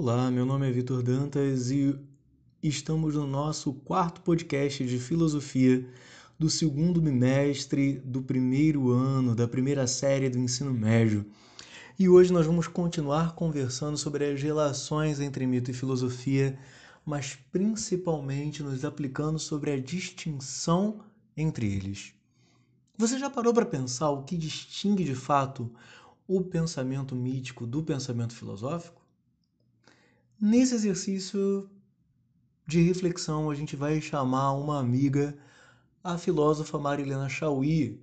Olá, meu nome é Vitor Dantas e estamos no nosso quarto podcast de filosofia do segundo bimestre do primeiro ano da primeira série do ensino médio. E hoje nós vamos continuar conversando sobre as relações entre mito e filosofia, mas principalmente nos aplicando sobre a distinção entre eles. Você já parou para pensar o que distingue de fato o pensamento mítico do pensamento filosófico? Nesse exercício de reflexão, a gente vai chamar uma amiga, a filósofa Marilena Chauí.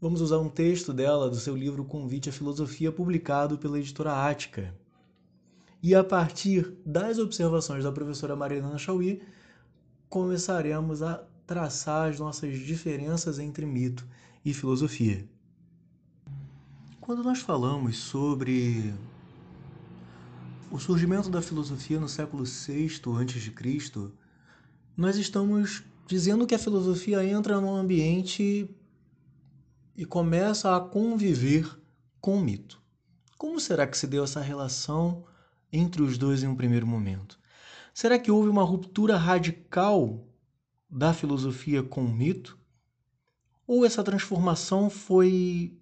Vamos usar um texto dela do seu livro Convite à Filosofia, publicado pela editora Ática. E a partir das observações da professora Marilena Chauí, começaremos a traçar as nossas diferenças entre mito e filosofia. Quando nós falamos sobre o surgimento da filosofia no século VI a.C., nós estamos dizendo que a filosofia entra num ambiente e começa a conviver com o mito. Como será que se deu essa relação entre os dois em um primeiro momento? Será que houve uma ruptura radical da filosofia com o mito? Ou essa transformação foi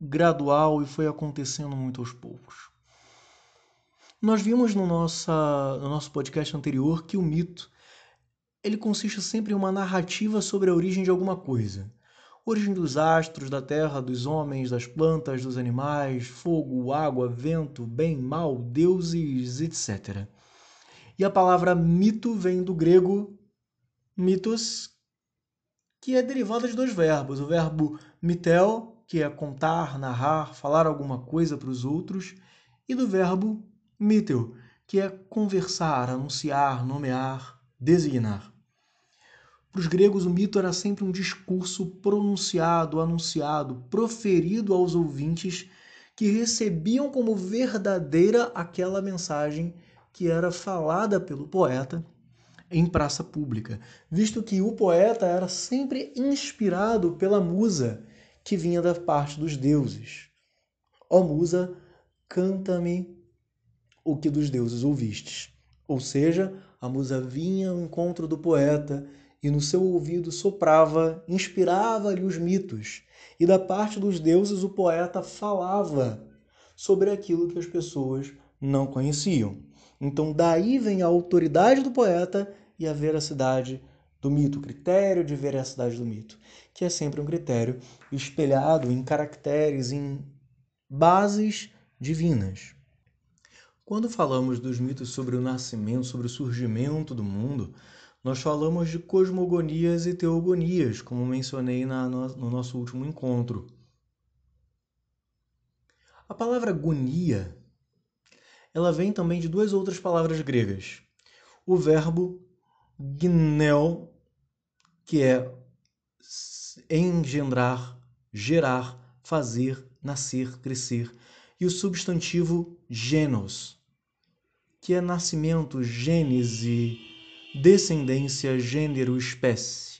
gradual e foi acontecendo muito aos poucos. Nós vimos no, nossa, no nosso podcast anterior que o mito ele consiste sempre em uma narrativa sobre a origem de alguma coisa. Origem dos astros, da terra, dos homens, das plantas, dos animais, fogo, água, vento, bem, mal, deuses, etc. E a palavra mito vem do grego mitos, que é derivada de dois verbos. O verbo mitel, que é contar, narrar, falar alguma coisa para os outros, e do verbo mitel, que é conversar, anunciar, nomear, designar. Para os gregos, o mito era sempre um discurso pronunciado, anunciado, proferido aos ouvintes que recebiam como verdadeira aquela mensagem que era falada pelo poeta em praça pública, visto que o poeta era sempre inspirado pela musa que vinha da parte dos deuses. Ó musa, canta-me o que dos deuses ouvistes. Ou seja, a musa vinha ao encontro do poeta e no seu ouvido soprava, inspirava-lhe os mitos. E da parte dos deuses o poeta falava sobre aquilo que as pessoas não conheciam. Então daí vem a autoridade do poeta e a veracidade do mito, o critério de veracidade do mito, que é sempre um critério espelhado em caracteres, em bases divinas. Quando falamos dos mitos sobre o nascimento, sobre o surgimento do mundo, nós falamos de cosmogonias e teogonias, como mencionei na, no nosso último encontro. A palavra gonia, ela vem também de duas outras palavras gregas. O verbo gnel, que é engendrar, gerar, fazer, nascer, crescer, e o substantivo genos, que é nascimento, gênese, descendência, gênero, espécie.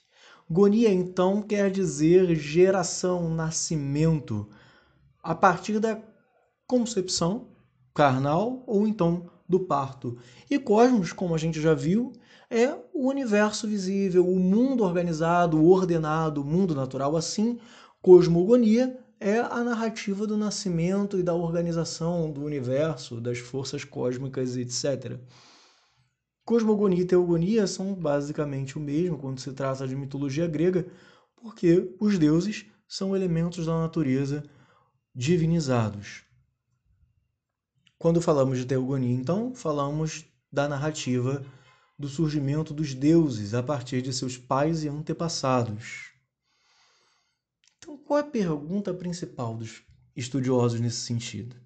Gonia, então, quer dizer geração, nascimento, a partir da concepção carnal ou então do parto. E cosmos, como a gente já viu, é o universo visível, o mundo organizado, ordenado, o mundo natural. Assim, cosmogonia é a narrativa do nascimento e da organização do universo, das forças cósmicas, etc. Cosmogonia e teogonia são basicamente o mesmo quando se trata de mitologia grega, porque os deuses são elementos da natureza divinizados. Quando falamos de teogonia, então, falamos da narrativa do surgimento dos deuses a partir de seus pais e antepassados. Qual é a pergunta principal dos estudiosos nesse sentido?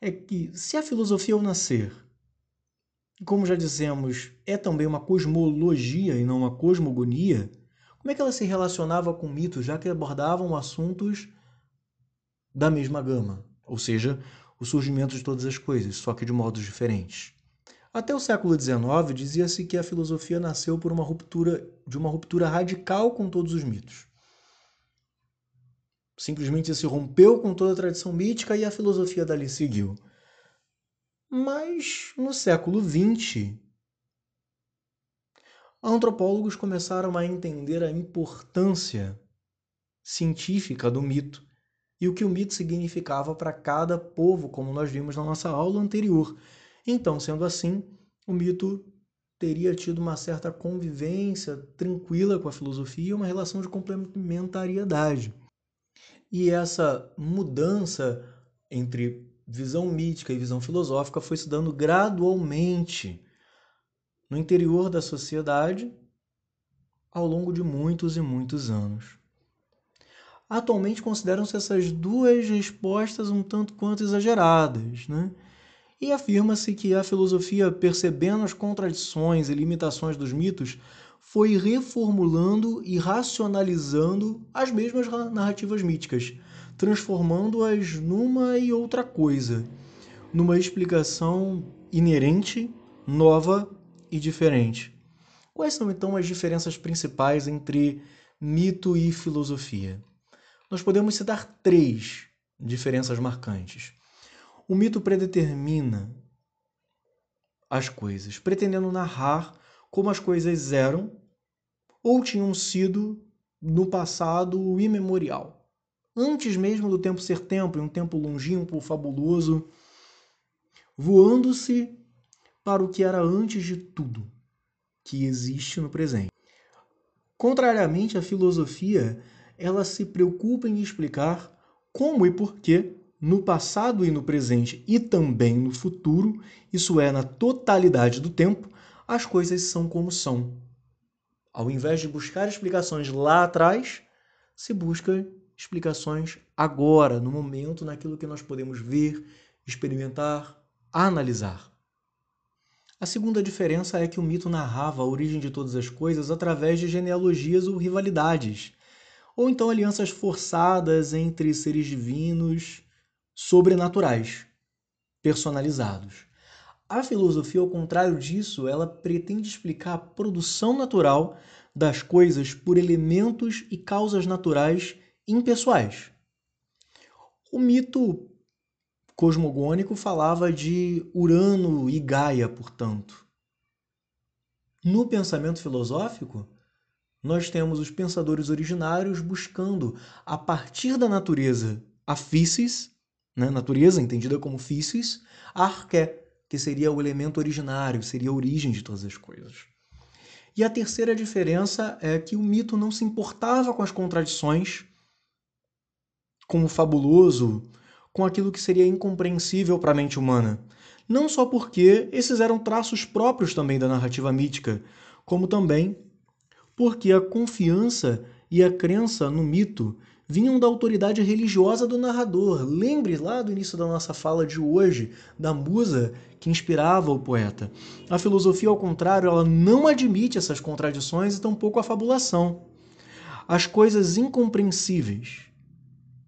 É que se a filosofia ao nascer, como já dissemos, é também uma cosmologia e não uma cosmogonia, como é que ela se relacionava com mitos, já que abordavam assuntos da mesma gama, ou seja, o surgimento de todas as coisas, só que de modos diferentes? Até o século XIX dizia-se que a filosofia nasceu por uma ruptura de uma ruptura radical com todos os mitos. Simplesmente se rompeu com toda a tradição mítica e a filosofia dali seguiu. Mas no século XX, antropólogos começaram a entender a importância científica do mito e o que o mito significava para cada povo, como nós vimos na nossa aula anterior. Então, sendo assim, o mito teria tido uma certa convivência tranquila com a filosofia, uma relação de complementariedade. E essa mudança entre visão mítica e visão filosófica foi se dando gradualmente no interior da sociedade ao longo de muitos e muitos anos. Atualmente consideram-se essas duas respostas um tanto quanto exageradas, né? E afirma-se que a filosofia, percebendo as contradições e limitações dos mitos, foi reformulando e racionalizando as mesmas narrativas míticas, transformando-as numa e outra coisa, numa explicação inerente, nova e diferente. Quais são então as diferenças principais entre mito e filosofia? nós podemos citar três diferenças marcantes. O mito predetermina as coisas, pretendendo narrar como as coisas eram ou tinham sido no passado imemorial. Antes mesmo do tempo ser tempo, em um tempo longínquo, fabuloso, voando-se para o que era antes de tudo que existe no presente. Contrariamente à filosofia, ela se preocupa em explicar como e por que, no passado e no presente e também no futuro, isso é, na totalidade do tempo, as coisas são como são. Ao invés de buscar explicações lá atrás, se busca explicações agora, no momento, naquilo que nós podemos ver, experimentar, analisar. A segunda diferença é que o mito narrava a origem de todas as coisas através de genealogias ou rivalidades ou então alianças forçadas entre seres divinos sobrenaturais, personalizados. A filosofia, ao contrário disso, ela pretende explicar a produção natural das coisas por elementos e causas naturais impessoais. O mito cosmogônico falava de Urano e Gaia, portanto. No pensamento filosófico, nós temos os pensadores originários buscando, a partir da natureza, a physis, né? natureza entendida como physis, a arqué, que seria o elemento originário, seria a origem de todas as coisas. E a terceira diferença é que o mito não se importava com as contradições, com o fabuloso, com aquilo que seria incompreensível para a mente humana. Não só porque esses eram traços próprios também da narrativa mítica, como também porque a confiança e a crença no mito vinham da autoridade religiosa do narrador. Lembre lá do início da nossa fala de hoje, da musa que inspirava o poeta. A filosofia, ao contrário, ela não admite essas contradições e tampouco a fabulação. As coisas incompreensíveis,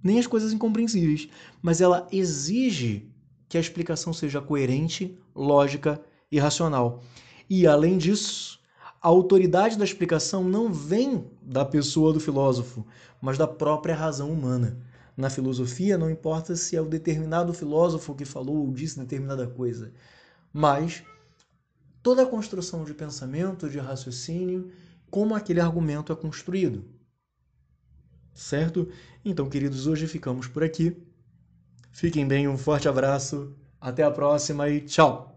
nem as coisas incompreensíveis, mas ela exige que a explicação seja coerente, lógica e racional. E, além disso, a autoridade da explicação não vem da pessoa do filósofo, mas da própria razão humana. Na filosofia, não importa se é o determinado filósofo que falou ou disse determinada coisa, mas toda a construção de pensamento, de raciocínio, como aquele argumento é construído. Certo? Então, queridos, hoje ficamos por aqui. Fiquem bem, um forte abraço, até a próxima e tchau!